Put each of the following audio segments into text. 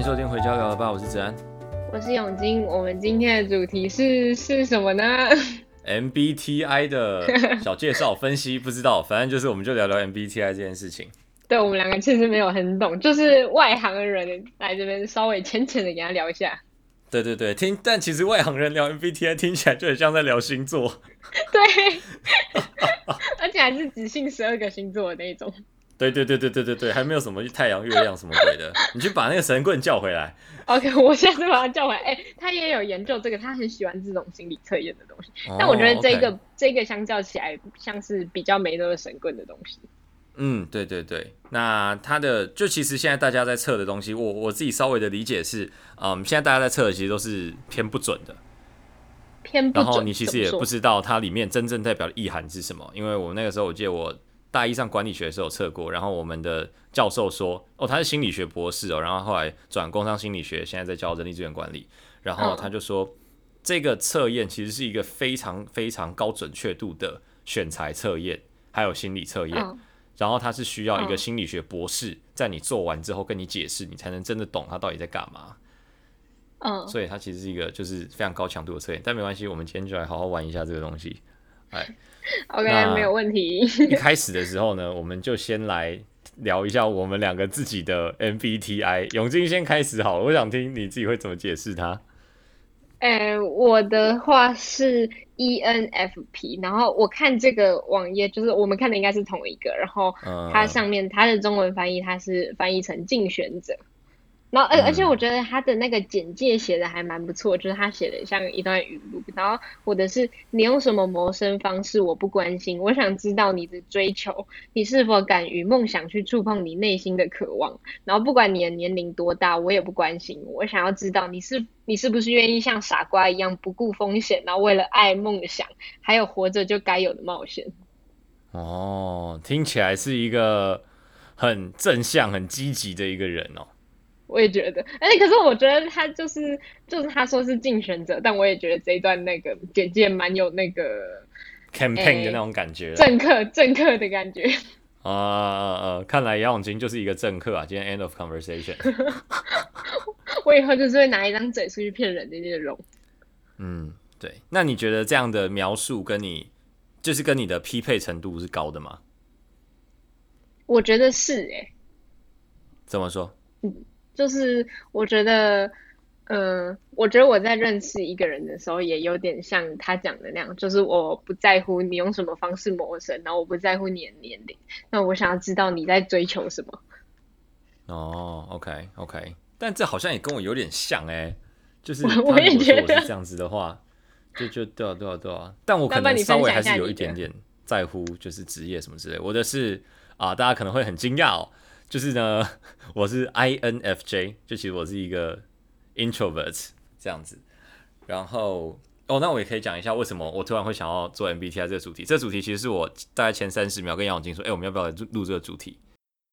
迎收听《回家聊了吧》，我是子安，我是永金。我们今天的主题是是什么呢？MBTI 的 小介绍分析，不知道，反正就是我们就聊聊 MBTI 这件事情。对，我们两个其实没有很懂，就是外行的人来这边稍微浅浅的给他聊一下。对对对，听，但其实外行人聊 MBTI 听起来就很像在聊星座。对，而且还是只信十二个星座的那种。对对对对对对对，还没有什么太阳、月亮什么鬼的，你去把那个神棍叫回来。OK，我现在把他叫回来。哎、欸，他也有研究这个，他很喜欢这种心理测验的东西。Oh, 但我觉得这个 okay. 这个相较起来，像是比较没那么神棍的东西。嗯，对对对。那他的就其实现在大家在测的东西，我我自己稍微的理解是，嗯，现在大家在测的其实都是偏不准的。偏不准。然后你其实也不知道它里面真正代表的意涵是什么，因为我那个时候我记得我。大一上管理学的时候测过，然后我们的教授说，哦，他是心理学博士哦，然后后来转工商心理学，现在在教人力资源管理，然后他就说，这个测验其实是一个非常非常高准确度的选材测验，还有心理测验，然后他是需要一个心理学博士在你做完之后跟你解释，你才能真的懂他到底在干嘛。嗯，所以它其实是一个就是非常高强度的测验，但没关系，我们今天就来好好玩一下这个东西，哎。OK，没有问题。一开始的时候呢，我们就先来聊一下我们两个自己的 MBTI。永进先开始好了，我想听你自己会怎么解释它。哎、欸，我的话是 ENFP，然后我看这个网页，就是我们看的应该是同一个，然后它上面它的中文翻译，它是翻译成竞选者。然后，而而且我觉得他的那个简介写的还蛮不错，就是他写的像一段语录。然后，或者是你用什么谋生方式，我不关心。我想知道你的追求，你是否敢于梦想去触碰你内心的渴望。然后，不管你的年龄多大，我也不关心。我想要知道你是你是不是愿意像傻瓜一样不顾风险，然后为了爱、梦想，还有活着就该有的冒险。哦，听起来是一个很正向、很积极的一个人哦。我也觉得，哎，可是我觉得他就是就是他说是竞选者，但我也觉得这一段那个简介蛮有那个 campaign 的那种感觉，政客政客的感觉。啊啊啊！看来杨永金就是一个政客啊！今天 end of conversation。我以后就是会拿一张嘴出去骗人的那种。嗯，对。那你觉得这样的描述跟你就是跟你的匹配程度是高的吗？我觉得是哎、欸。怎么说？嗯。就是我觉得，嗯、呃，我觉得我在认识一个人的时候，也有点像他讲的那样，就是我不在乎你用什么方式谋生，然后我不在乎你的年龄，那我想要知道你在追求什么。哦，OK OK，但这好像也跟我有点像哎、欸，就是我也觉得我是这样子的话，就就对啊对啊对啊，但我可能稍微还是有一点点在乎，就是职业什么之类。我的是啊，大家可能会很惊讶哦。就是呢，我是 INFJ，就其实我是一个 introvert 这样子。然后哦，那我也可以讲一下为什么我突然会想要做 MBTI 这个主题。这个主题其实是我大概前三十秒跟杨永金说，哎、欸，我们要不要来录这个主题？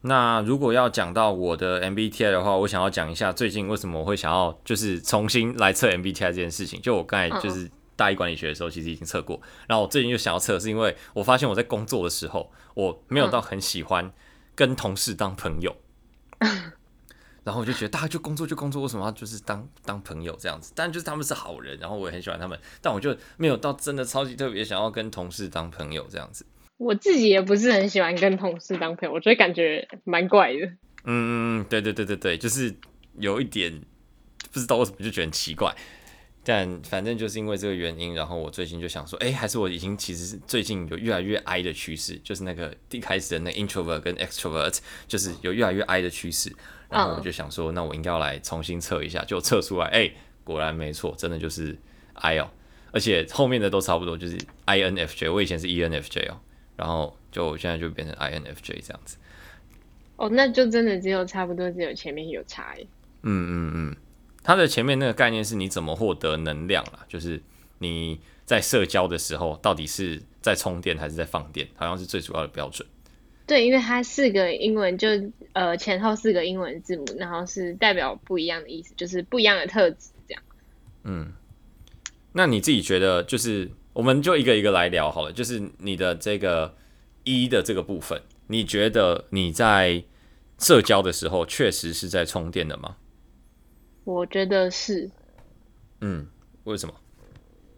那如果要讲到我的 MBTI 的话，我想要讲一下最近为什么我会想要就是重新来测 MBTI 这件事情。就我刚才就是大一管理学的时候，其实已经测过。然后我最近又想要测，是因为我发现我在工作的时候，我没有到很喜欢。跟同事当朋友，然后我就觉得大家就工作就工作，为什么要就是当当朋友这样子？但就是他们是好人，然后我也很喜欢他们，但我就没有到真的超级特别想要跟同事当朋友这样子。我自己也不是很喜欢跟同事当朋友，我觉得感觉蛮怪的。嗯嗯嗯，对对对对对，就是有一点不知道为什么就觉得很奇怪。但反正就是因为这个原因，然后我最近就想说，哎，还是我已经其实是最近有越来越 I 的趋势，就是那个一开始的那 introvert 跟 extrovert，就是有越来越 I 的趋势。然后我就想说，那我应该要来重新测一下，就测出来，哎，果然没错，真的就是 I 哦，而且后面的都差不多，就是 INFJ，我以前是 ENFJ 哦，然后就现在就变成 INFJ 这样子。哦，那就真的只有差不多，只有前面有差异。嗯嗯嗯。它的前面那个概念是你怎么获得能量啊？就是你在社交的时候，到底是在充电还是在放电？好像是最主要的标准。对，因为它四个英文就呃前后四个英文字母，然后是代表不一样的意思，就是不一样的特质这样。嗯，那你自己觉得，就是我们就一个一个来聊好了。就是你的这个一的这个部分，你觉得你在社交的时候确实是在充电的吗？我觉得是。嗯，为什么？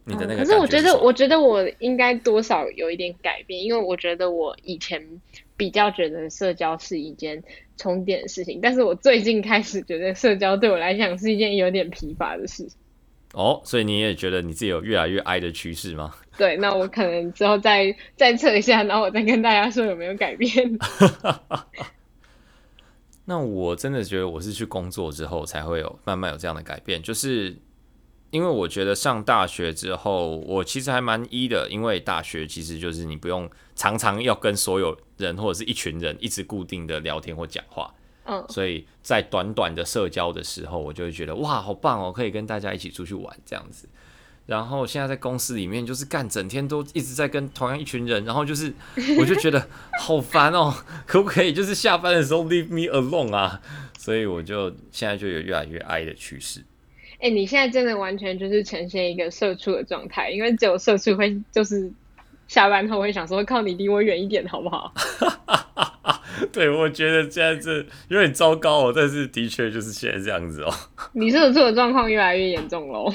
你的那个、嗯？可是我觉得，我觉得我应该多少有一点改变，因为我觉得我以前比较觉得社交是一件充电的事情，但是我最近开始觉得社交对我来讲是一件有点疲乏的事。哦，所以你也觉得你自己有越来越 I 的趋势吗？对，那我可能之后再再测一下，然后我再跟大家说有没有改变。那我真的觉得我是去工作之后才会有慢慢有这样的改变，就是因为我觉得上大学之后，我其实还蛮一的，因为大学其实就是你不用常常要跟所有人或者是一群人一直固定的聊天或讲话。嗯，所以在短短的社交的时候，我就会觉得哇，好棒哦，可以跟大家一起出去玩这样子。然后现在在公司里面就是干整天都一直在跟同样一群人，然后就是 我就觉得好烦哦，可不可以就是下班的时候 leave me alone 啊？所以我就现在就有越来越 I 的趋势。哎、欸，你现在真的完全就是呈现一个社畜的状态，因为只有社畜会就是下班后会想说靠你离我远一点好不好？对，我觉得现在这有点糟糕哦，但是的确就是现在这样子哦。你社畜的状况越来越严重喽。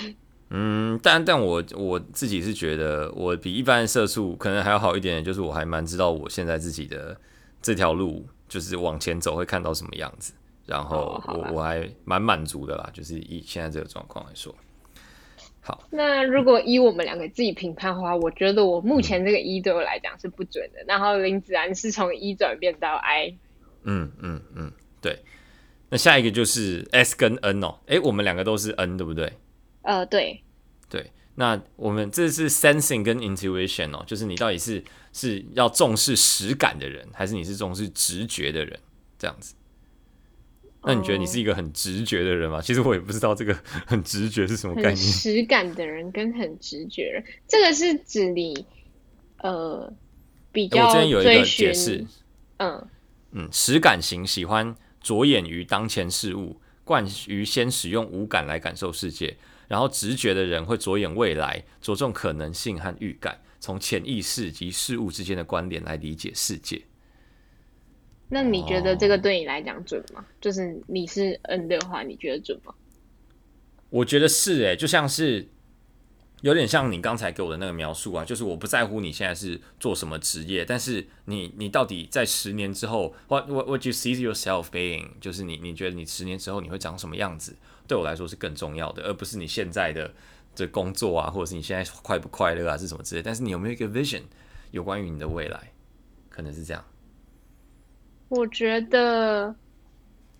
嗯，但但我我自己是觉得，我比一般的社畜可能还要好一点，就是我还蛮知道我现在自己的这条路，就是往前走会看到什么样子，然后我、哦、我还蛮满足的啦，就是以现在这个状况来说。好，那如果以我们两个自己评判的话，我觉得我目前这个 E 对我来讲是不准的。嗯、然后林子安是从 E 转变到 I。嗯嗯嗯，对。那下一个就是 S 跟 N 哦，哎，我们两个都是 N，对不对？呃，对。对，那我们这是 Sensing 跟 Intuition 哦，就是你到底是是要重视实感的人，还是你是重视直觉的人？这样子。那你觉得你是一个很直觉的人吗？其实我也不知道这个 很直觉是什么概念。实感的人跟很直觉人，这个是指你呃比较。我这边有一个解释。嗯嗯，实感型喜欢着眼于当前事物，惯于先使用五感来感受世界。然后直觉的人会着眼未来，着重可能性和预感，从潜意识及事物之间的关联来理解世界。那你觉得这个对你来讲准吗？Oh. 就是你是 N 的话，你觉得准吗？我觉得是诶、欸，就像是有点像你刚才给我的那个描述啊，就是我不在乎你现在是做什么职业，但是你你到底在十年之后，what what what you see yourself being，就是你你觉得你十年之后你会长什么样子，对我来说是更重要的，而不是你现在的这工作啊，或者是你现在快不快乐啊，是什么之类。但是你有没有一个 vision，有关于你的未来，可能是这样。我觉得，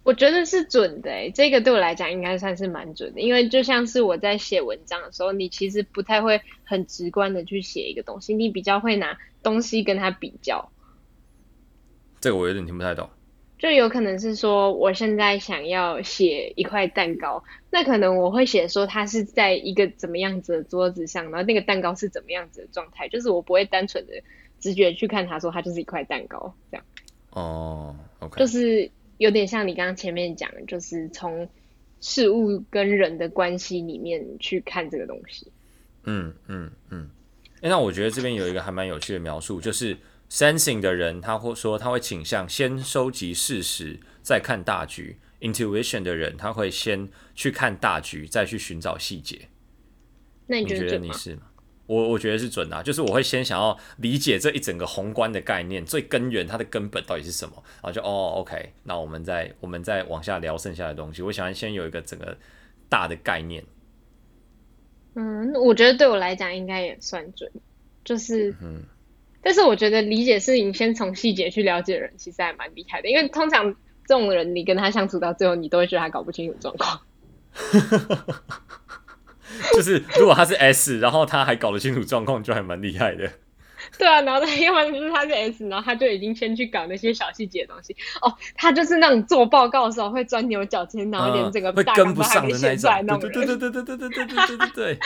我觉得是准的诶，这个对我来讲应该算是蛮准的，因为就像是我在写文章的时候，你其实不太会很直观的去写一个东西，你比较会拿东西跟它比较。这个我有点听不太懂。就有可能是说，我现在想要写一块蛋糕，那可能我会写说它是在一个怎么样子的桌子上，然后那个蛋糕是怎么样子的状态，就是我不会单纯的直觉去看它，说它就是一块蛋糕这样。哦、oh，OK，就是有点像你刚刚前面讲的，就是从事物跟人的关系里面去看这个东西。嗯嗯嗯。哎、嗯欸，那我觉得这边有一个还蛮有趣的描述，就是 sensing 的人，他会说他会倾向先收集事实，再看大局；intuition 的人，他会先去看大局，再去寻找细节。那你觉得，你觉得你是吗？我我觉得是准的啊，就是我会先想要理解这一整个宏观的概念，最根源它的根本到底是什么，然后就哦，OK，那我们再我们再往下聊剩下的东西。我想要先有一个整个大的概念。嗯，我觉得对我来讲应该也算准，就是，嗯，但是我觉得理解事情先从细节去了解人，其实还蛮厉害的，因为通常这种人，你跟他相处到最后，你都会觉得他搞不清楚状况。就是如果他是 S，然后他还搞得清楚状况，就还蛮厉害的。对啊，然后他要不然就是他是 S，然后他就已经先去搞那些小细节的东西。哦，他就是那种做报告的时候会钻牛角尖，然后连这个大纲都还没写出来那种。对对对对对对对对对对。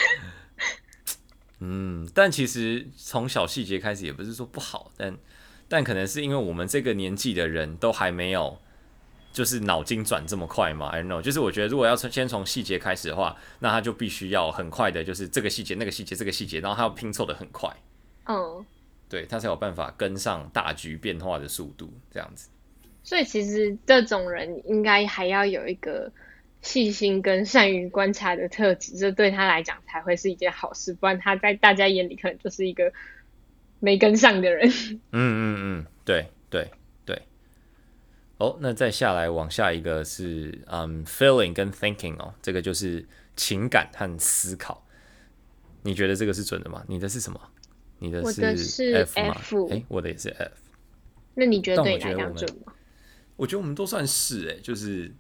嗯，但其实从小细节开始也不是说不好，但但可能是因为我们这个年纪的人都还没有。就是脑筋转这么快嘛？I don't know。就是我觉得，如果要从先从细节开始的话，那他就必须要很快的，就是这个细节、那个细节、这个细节，然后他要拼凑的很快。嗯、oh.，对他才有办法跟上大局变化的速度，这样子。所以其实这种人应该还要有一个细心跟善于观察的特质，这对他来讲才会是一件好事，不然他在大家眼里可能就是一个没跟上的人。嗯嗯嗯，对对对。哦，那再下来往下一个是嗯、um,，feeling 跟 thinking 哦，这个就是情感和思考。你觉得这个是准的吗？你的是什么？你的是 F 吗？哎、欸，我的也是 F。那你觉得对你来讲准吗？我觉得我们都算是哎、欸，就是。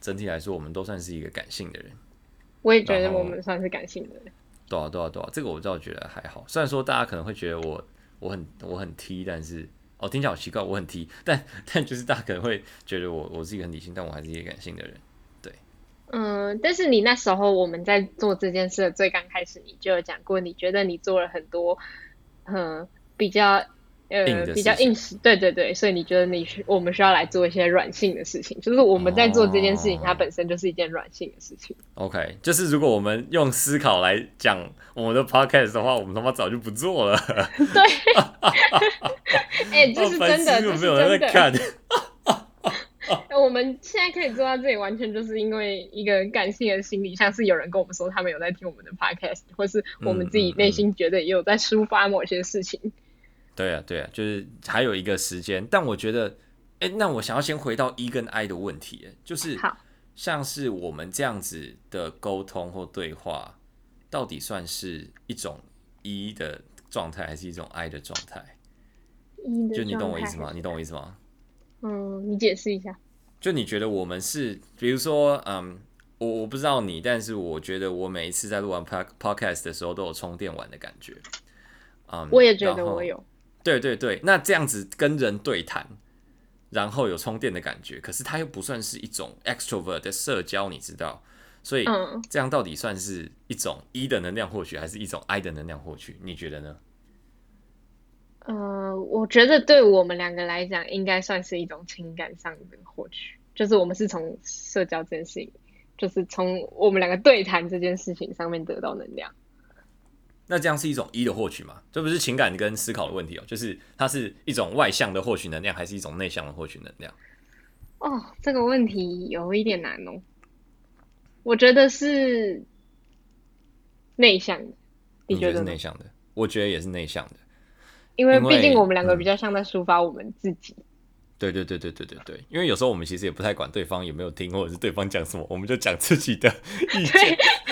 整体来说，我们都算是一个感性的人。我也觉得我们算是感性的人。对啊，对啊，对啊，这个我倒觉得还好。虽然说大家可能会觉得我我很我很 T，但是哦，听起来好奇怪，我很 T，但但就是大家可能会觉得我我是一个很理性，但我还是一个感性的人。对，嗯，但是你那时候我们在做这件事的最刚开始，你就有讲过，你觉得你做了很多嗯比较。呃，比较硬实，对对对，所以你觉得你需我们需要来做一些软性的事情，就是我们在做这件事情，哦、它本身就是一件软性的事情。OK，就是如果我们用思考来讲我们的 Podcast 的话，我们他妈早就不做了。对，哎、欸，这是真的，这是真的。看 我们现在可以做到这里，完全就是因为一个感性的心理，像是有人跟我们说他们有在听我们的 Podcast，或是我们自己内心觉得也有在抒发某些事情。嗯嗯嗯对啊，对啊，就是还有一个时间，但我觉得，哎，那我想要先回到 E 跟 I 的问题，就是像是我们这样子的沟通或对话，到底算是一种 E 的状态，还是一种 I 的状态？E 的状态。就你懂我意思吗？你懂我意思吗？嗯，你解释一下。就你觉得我们是，比如说，嗯，我我不知道你，但是我觉得我每一次在录完 Podcast 的时候，都有充电完的感觉。嗯，我也觉得我有。对对对，那这样子跟人对谈，然后有充电的感觉，可是它又不算是一种 extrovert 的社交，你知道？所以这样到底算是一种 E 的能量获取，还是一种 I 的能量获取？你觉得呢？呃，我觉得对我们两个来讲，应该算是一种情感上的获取，就是我们是从社交这件事情，就是从我们两个对谈这件事情上面得到能量。那这样是一种一的获取吗？这不是情感跟思考的问题哦，就是它是一种外向的获取能量，还是一种内向的获取能量？哦，这个问题有一点难哦。我觉得是内向的，你觉得？你觉得是内向的？我觉得也是内向的，因为毕竟我们两个比较像在抒发我们自己。对对对对对对对，因为有时候我们其实也不太管对方有没有听，或者是对方讲什么，我们就讲自己的意见。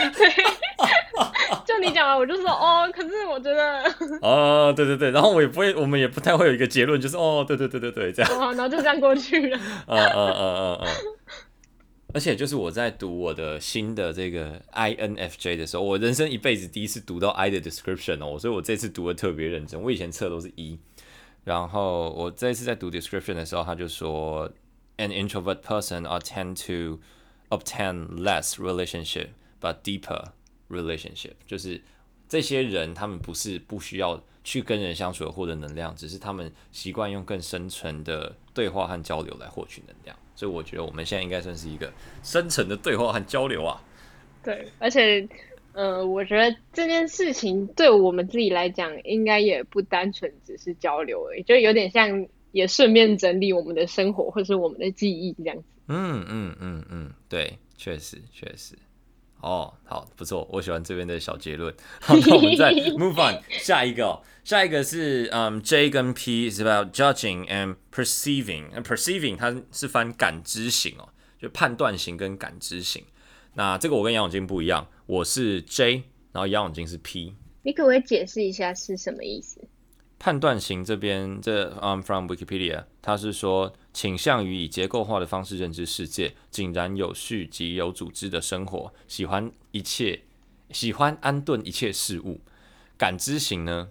你讲完，我就说哦，可是我觉得 哦，对对对，然后我也不会，我们也不太会有一个结论，就是哦，对对对对对，这样，哦，然后就这样过去了。嗯嗯嗯嗯嗯。而且就是我在读我的新的这个 INFJ 的时候，我人生一辈子第一次读到 I 的 description 哦，所以我这次读的特别认真。我以前测都是 E，然后我这一次在读 description 的时候，他就说，An introvert person are tend to obtain less relationship but deeper。Relationship 就是这些人，他们不是不需要去跟人相处而获得能量，只是他们习惯用更深层的对话和交流来获取能量。所以我觉得我们现在应该算是一个深层的对话和交流啊。对，而且，呃，我觉得这件事情对我们自己来讲，应该也不单纯只是交流而已，就有点像也顺便整理我们的生活或是我们的记忆这样子。嗯嗯嗯嗯，对，确实确实。哦，好，不错，我喜欢这边的小结论。好，那我们再 move on 下一个，哦，下一个是嗯、um,，J 跟 P is about judging and perceiving and perceiving 它是翻感知型哦，就判断型跟感知型。那这个我跟杨永金不一样，我是 J，然后杨永金是 P。你可不可以解释一下是什么意思？判断型这边，这 I'm from Wikipedia，它是说倾向于以结构化的方式认知世界，井然有序及有组织的生活，喜欢一切，喜欢安顿一切事物。感知型呢，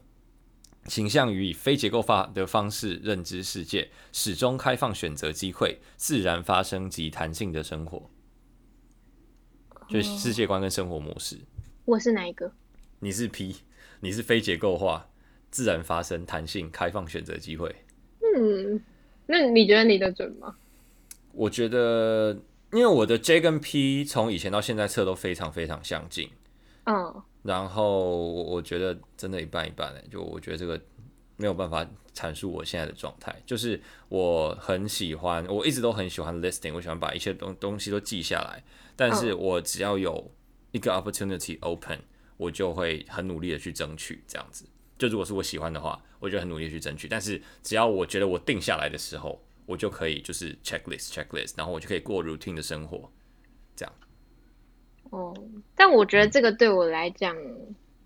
倾向于以非结构化的方式认知世界，始终开放选择机会，自然发生及弹性的生活。就是世界观跟生活模式。我是哪一个？你是 P，你是非结构化。自然发生、弹性、开放选择机会。嗯，那你觉得你的准吗？我觉得，因为我的 J 跟 P 从以前到现在测都非常非常相近。嗯，然后我觉得真的一半一半，就我觉得这个没有办法阐述我现在的状态。就是我很喜欢，我一直都很喜欢 listing，我喜欢把一些东东西都记下来。但是我只要有一个 opportunity open，我就会很努力的去争取这样子。就如果是我喜欢的话，我就很努力去争取。但是只要我觉得我定下来的时候，我就可以就是 checklist checklist，然后我就可以过 routine 的生活，这样。哦，但我觉得这个对我来讲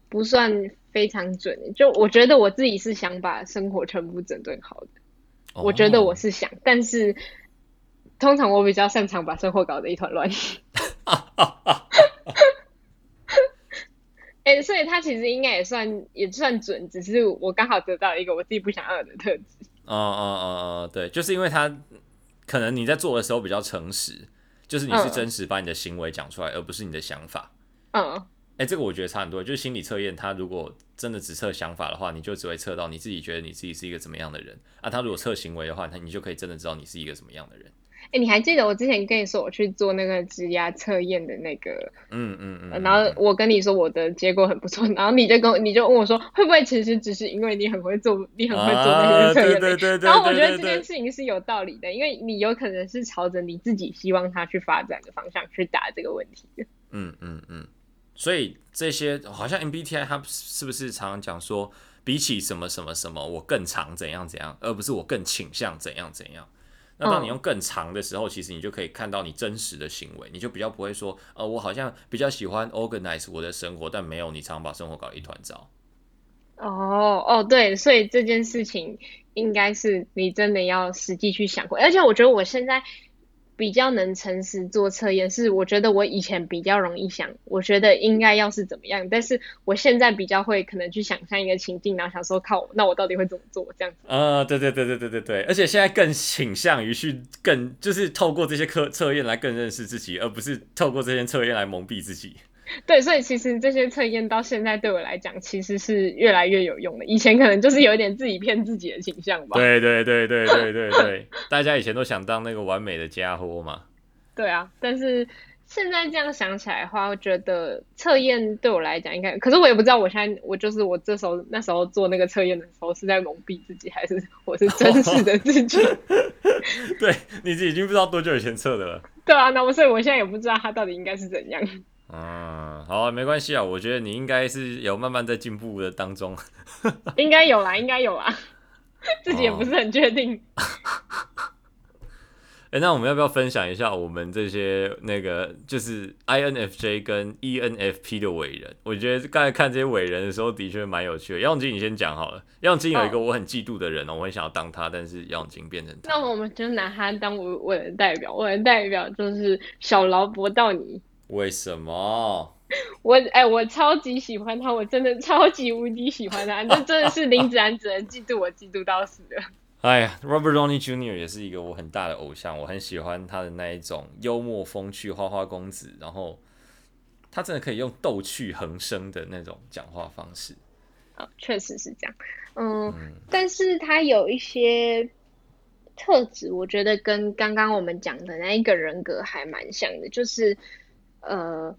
不算非常准。就我觉得我自己是想把生活全部整顿好的，哦、我觉得我是想，但是通常我比较擅长把生活搞得一团乱。哎、欸，所以他其实应该也算也算准，只是我刚好得到一个我自己不想要的特质。哦哦哦哦，对，就是因为他可能你在做的时候比较诚实。就是你是真实把你的行为讲出来，而不是你的想法。嗯，哎，这个我觉得差很多。就是心理测验，他如果真的只测想法的话，你就只会测到你自己觉得你自己是一个怎么样的人啊。他如果测行为的话，那你就可以真的知道你是一个什么样的人。哎、欸，你还记得我之前跟你说我去做那个职压测验的那个？嗯嗯嗯。然后我跟你说我的结果很不错，然后你就跟你就问我说，会不会其实只是因为你很会做，你很会做那些测验？对对对对。然后我觉得这件事情是有道理的，因为你有可能是朝着你自己希望他去发展的方向去答这个问题的。嗯嗯嗯。所以这些好像 MBTI 他是不是常常讲说，比起什么什么什么，我更常怎样怎样，而不是我更倾向怎样怎样。那当你用更长的时候，其实你就可以看到你真实的行为，你就比较不会说，呃，我好像比较喜欢 organize 我的生活，但没有你常常把生活搞一团糟。哦哦，对，所以这件事情应该是你真的要实际去想过，而且我觉得我现在。比较能诚实做测验，是我觉得我以前比较容易想，我觉得应该要是怎么样，但是我现在比较会可能去想象一个情境，然后想说靠，那我到底会怎么做这样子？啊，对对对对对对对，而且现在更倾向于去更就是透过这些测测验来更认识自己，而不是透过这些测验来蒙蔽自己。对，所以其实这些测验到现在对我来讲，其实是越来越有用的。以前可能就是有一点自己骗自己的倾向吧。对对对对对对对，大家以前都想当那个完美的家伙嘛。对啊，但是现在这样想起来的话，我觉得测验对我来讲应该，可是我也不知道，我现在我就是我这时候那时候做那个测验的时候是在蒙蔽自己，还是我是真实的自己？对，你已经不知道多久以前测的了。对啊，那我所以我现在也不知道它到底应该是怎样。嗯，好啊，没关系啊，我觉得你应该是有慢慢在进步的当中，应该有啦，应该有啦，自己也不是很确定。哎、欸，那我们要不要分享一下我们这些那个就是 INFJ 跟 ENFP 的伟人？我觉得刚才看这些伟人的时候，的确蛮有趣的。杨永金，你先讲好了。杨永金有一个我很嫉妒的人哦，我很想要当他，但是杨永金变成他。那我们就拿他当我我的代表，我的代表就是小劳勃道尼。为什么？我哎、欸，我超级喜欢他，我真的超级无敌喜欢他，这真的是林子安只能嫉妒我，嫉妒到死了。哎呀，Robert Downey Jr. 也是一个我很大的偶像，我很喜欢他的那一种幽默风趣、花花公子，然后他真的可以用逗趣横生的那种讲话方式。哦，确实是这样。嗯，嗯，但是他有一些。特质我觉得跟刚刚我们讲的那一个人格还蛮像的，就是呃，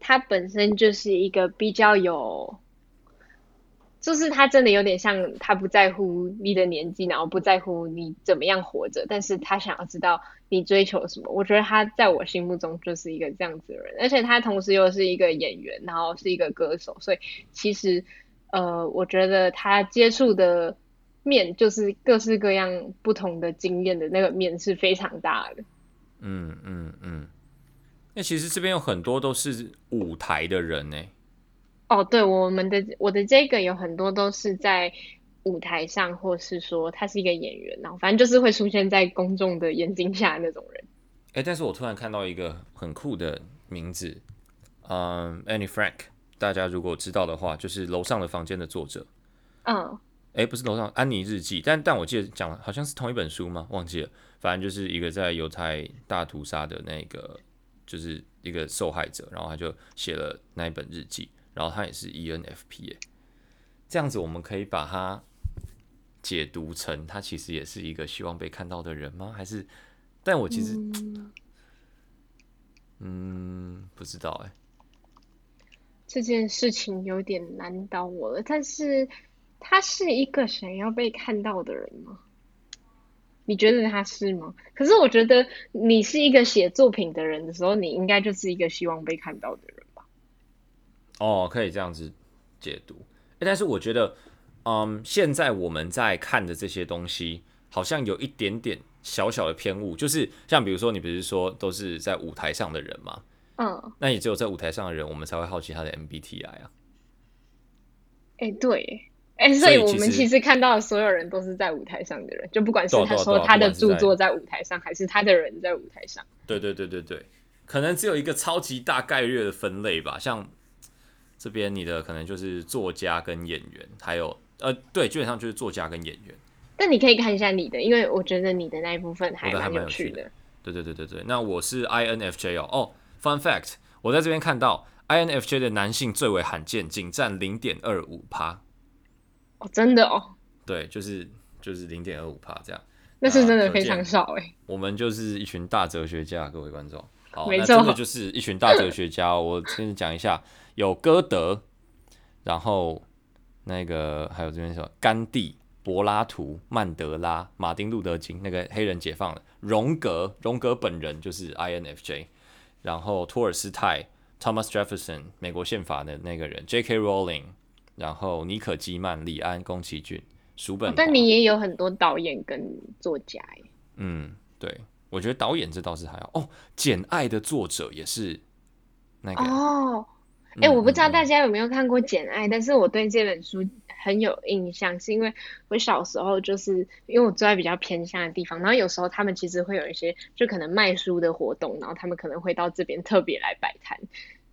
他本身就是一个比较有，就是他真的有点像他不在乎你的年纪，然后不在乎你怎么样活着，但是他想要知道你追求什么。我觉得他在我心目中就是一个这样子的人，而且他同时又是一个演员，然后是一个歌手，所以其实呃，我觉得他接触的。面就是各式各样不同的经验的那个面是非常大的。嗯嗯嗯。那其实这边有很多都是舞台的人呢。哦，对，我们的我的这个有很多都是在舞台上，或是说他是一个演员，然后反正就是会出现在公众的眼睛下那种人。哎，但是我突然看到一个很酷的名字，嗯，Annie Frank，大家如果知道的话，就是楼上的房间的作者。嗯。哎，不是楼上安妮日记，但但我记得讲好像是同一本书吗？忘记了，反正就是一个在犹太大屠杀的那个，就是一个受害者，然后他就写了那一本日记，然后他也是 ENFP，哎，这样子我们可以把它解读成他其实也是一个希望被看到的人吗？还是？但我其实，嗯，嗯，不知道哎，这件事情有点难倒我了，但是。他是一个想要被看到的人吗？你觉得他是吗？可是我觉得你是一个写作品的人的时候，你应该就是一个希望被看到的人吧？哦，可以这样子解读。但是我觉得，嗯，现在我们在看的这些东西，好像有一点点小小的偏误。就是像比如说，你不是说都是在舞台上的人吗？嗯，那也只有在舞台上的人，我们才会好奇他的 MBTI 啊。哎、欸，对。哎，所以我们其实看到的所有人都是在舞台上的人，就不管是他说他的著作在舞台上，还是他的人在舞台上。对对对对对，可能只有一个超级大概率的分类吧。像这边你的可能就是作家跟演员，还有呃，对，基本上就是作家跟演员。但你可以看一下你的，因为我觉得你的那一部分还蛮有趣的。对对对对对，那我是 INFJ 哦。哦，Fun fact，我在这边看到 INFJ 的男性最为罕见，仅占零点二五趴。哦，真的哦，对，就是就是零点二五帕这样，那是真的非常少哎。我们就是一群大哲学家，各位观众，好，没错，那真的就是一群大哲学家。我先讲一下，有歌德，然后那个还有这边什么甘地、柏拉图、曼德拉、马丁路德金，那个黑人解放了，荣格，荣格本人就是 INFJ，然后托尔斯泰、Thomas Jefferson，美国宪法的那个人，J.K. Rowling。然后，尼可基曼、李安、宫崎骏、叔本华。但你也有很多导演跟作家耶。嗯，对，我觉得导演这倒是还好。哦，《简爱》的作者也是那个。哦，哎、嗯，我不知道大家有没有看过《简爱》，嗯，但是我对这本书很有印象，是因为我小时候就是因为我住在比较偏乡的地方，然后有时候他们其实会有一些就可能卖书的活动，然后他们可能会到这边特别来摆摊。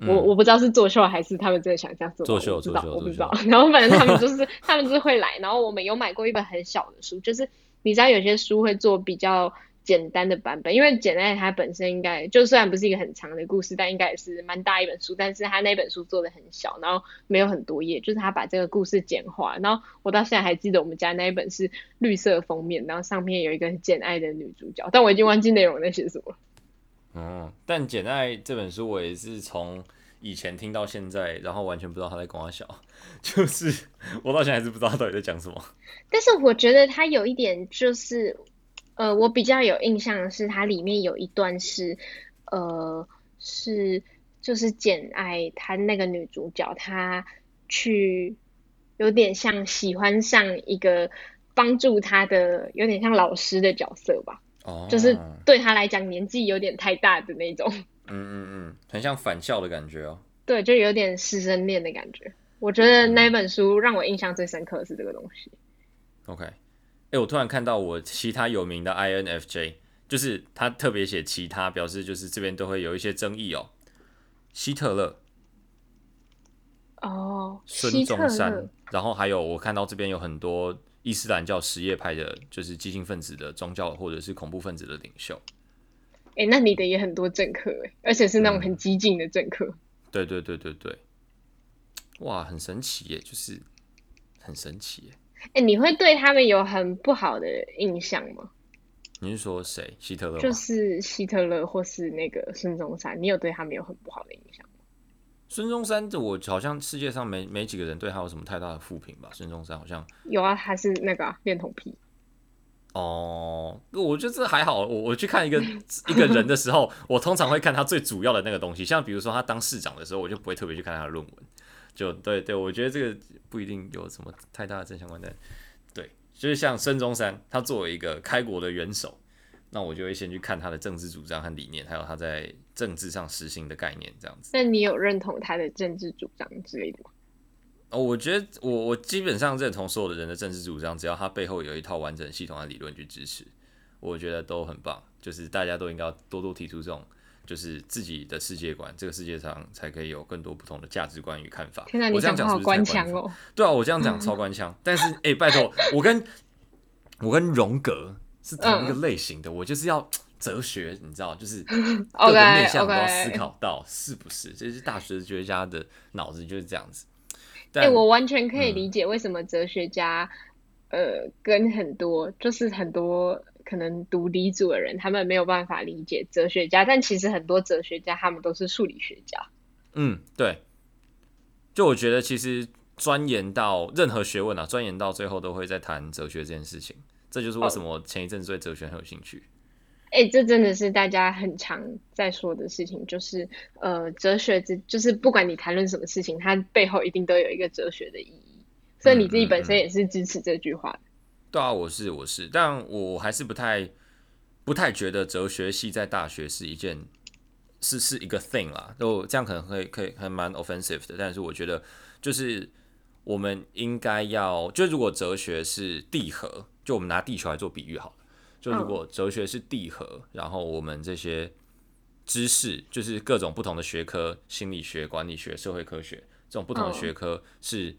我我不知道是作秀还是他们真的想这样做，作秀，我不知道，我不知道。然后反正他们就 是他们就是会来，然后我们有买过一本很小的书，就是你知道有些书会做比较简单的版本，因为简爱它本身应该就虽然不是一个很长的故事，但应该也是蛮大一本书，但是他那本书做的很小，然后没有很多页，就是他把这个故事简化。然后我到现在还记得我们家那一本是绿色封面，然后上面有一个简爱的女主角，但我已经忘记内容在写什么。嗯，但《简爱》这本书我也是从以前听到现在，然后完全不知道他在跟我笑，就是我到现在还是不知道他到底在讲什么。但是我觉得他有一点就是，呃，我比较有印象的是，它里面有一段是，呃，是就是《简爱》他那个女主角，她去有点像喜欢上一个帮助她的，有点像老师的角色吧。哦，就是对他来讲年纪有点太大的那种，嗯嗯嗯，很像返校的感觉哦。对，就有点师生恋的感觉。我觉得那本书让我印象最深刻的是这个东西。OK，哎、欸，我突然看到我其他有名的 INFJ，就是他特别写其他，表示就是这边都会有一些争议哦。希特勒，哦，孙中山，然后还有我看到这边有很多。伊斯兰教什叶派的，就是激进分子的宗教，或者是恐怖分子的领袖。哎、欸，那你的也很多政客哎，而且是那种很激进的政客、嗯。对对对对对，哇，很神奇耶，就是很神奇耶。哎、欸，你会对他们有很不好的印象吗？你是说谁？希特勒？就是希特勒，或是那个孙中山，你有对他们有很不好的印象？孙中山，这我好像世界上没没几个人对他有什么太大的负评吧？孙中山好像有啊，还是那个恋童癖。哦，我觉得这还好。我我去看一个 一个人的时候，我通常会看他最主要的那个东西，像比如说他当市长的时候，我就不会特别去看他的论文。就对对，我觉得这个不一定有什么太大的正相关的。对，就是像孙中山，他作为一个开国的元首。那我就会先去看他的政治主张和理念，还有他在政治上实行的概念，这样子。那你有认同他的政治主张之类的吗？哦，我觉得我我基本上认同所有的人的政治主张，只要他背后有一套完整系统的理论去支持，我觉得都很棒。就是大家都应该多多提出这种，就是自己的世界观，这个世界上才可以有更多不同的价值观与看法。天哪，你这样讲好官腔哦！对啊，我这样讲超官腔。但是哎、欸，拜托，我跟我跟荣格。是同一个类型的，嗯、我就是要哲学，你知道，就是 各个面向都要思考到，是不是？这.是大哲学家的脑子就是这样子。哎、欸，我完全可以理解为什么哲学家，嗯、呃，跟很多就是很多可能读理组的人，他们没有办法理解哲学家，但其实很多哲学家他们都是数理学家。嗯，对。就我觉得，其实钻研到任何学问啊，钻研到最后都会在谈哲学这件事情。这就是为什么我前一阵子对哲学很有兴趣。哎、欸，这真的是大家很常在说的事情，就是呃，哲学之就是不管你谈论什么事情，它背后一定都有一个哲学的意义。所以你自己本身也是支持这句话的。嗯嗯嗯、对啊，我是我是，但我还是不太不太觉得哲学系在大学是一件。是是一个 thing 啦，就这样可能会可以还蛮 offensive 的，但是我觉得就是我们应该要，就如果哲学是地核，就我们拿地球来做比喻好了，就如果哲学是地核，然后我们这些知识就是各种不同的学科，心理学、管理学、社会科学这种不同的学科是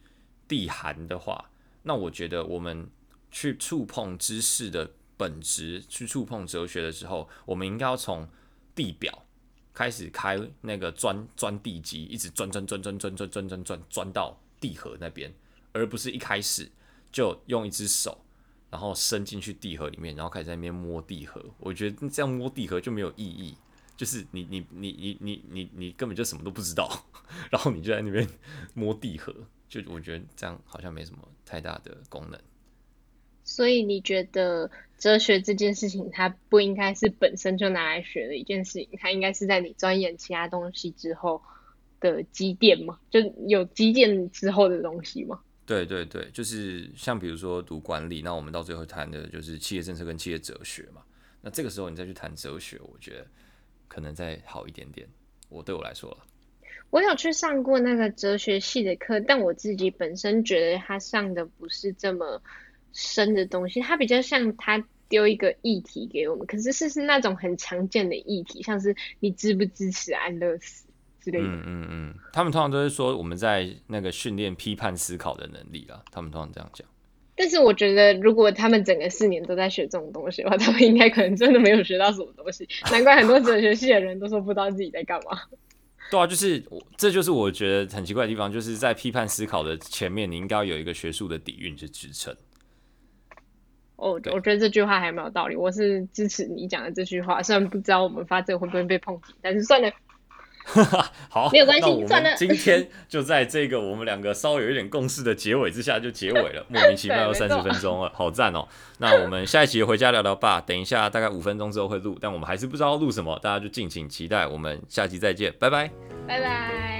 地寒的话，那我觉得我们去触碰知识的本质，去触碰哲学的时候，我们应该要从地表。开始开那个钻钻地基，一直钻钻钻钻钻钻钻钻钻钻到地核那边，而不是一开始就用一只手，然后伸进去地核里面，然后开始在那边摸地核。我觉得这样摸地核就没有意义，就是你你你你你你你根本就什么都不知道，然后你就在那边摸地核，就我觉得这样好像没什么太大的功能。所以你觉得哲学这件事情，它不应该是本身就拿来学的一件事情，它应该是在你钻研其他东西之后的积淀吗？就有积淀之后的东西吗？对对对，就是像比如说读管理，那我们到最后谈的就是企业政策跟企业哲学嘛。那这个时候你再去谈哲学，我觉得可能再好一点点。我对我来说了，我有去上过那个哲学系的课，但我自己本身觉得他上的不是这么。深的东西，它比较像他丢一个议题给我们，可是是是那种很常见的议题，像是你支不支持安乐死之类的。嗯嗯嗯，他们通常都是说我们在那个训练批判思考的能力啊，他们通常这样讲。但是我觉得，如果他们整个四年都在学这种东西的话，他们应该可能真的没有学到什么东西。难怪很多哲学系的人都说不知道自己在干嘛。对啊，就是我，这就是我觉得很奇怪的地方，就是在批判思考的前面，你应该要有一个学术的底蕴去支撑。哦，我觉得这句话还蛮有道理，我是支持你讲的这句话。虽然不知道我们发这个会不会被抨击，但是算了，好，没有关系，算了。今天就在这个我们两个稍微有一点共识的结尾之下就结尾了，莫名其妙又三十分钟了，好赞哦。那我们下一集回家聊聊吧，等一下大概五分钟之后会录，但我们还是不知道录什么，大家就敬请期待。我们下期再见，拜拜，拜拜。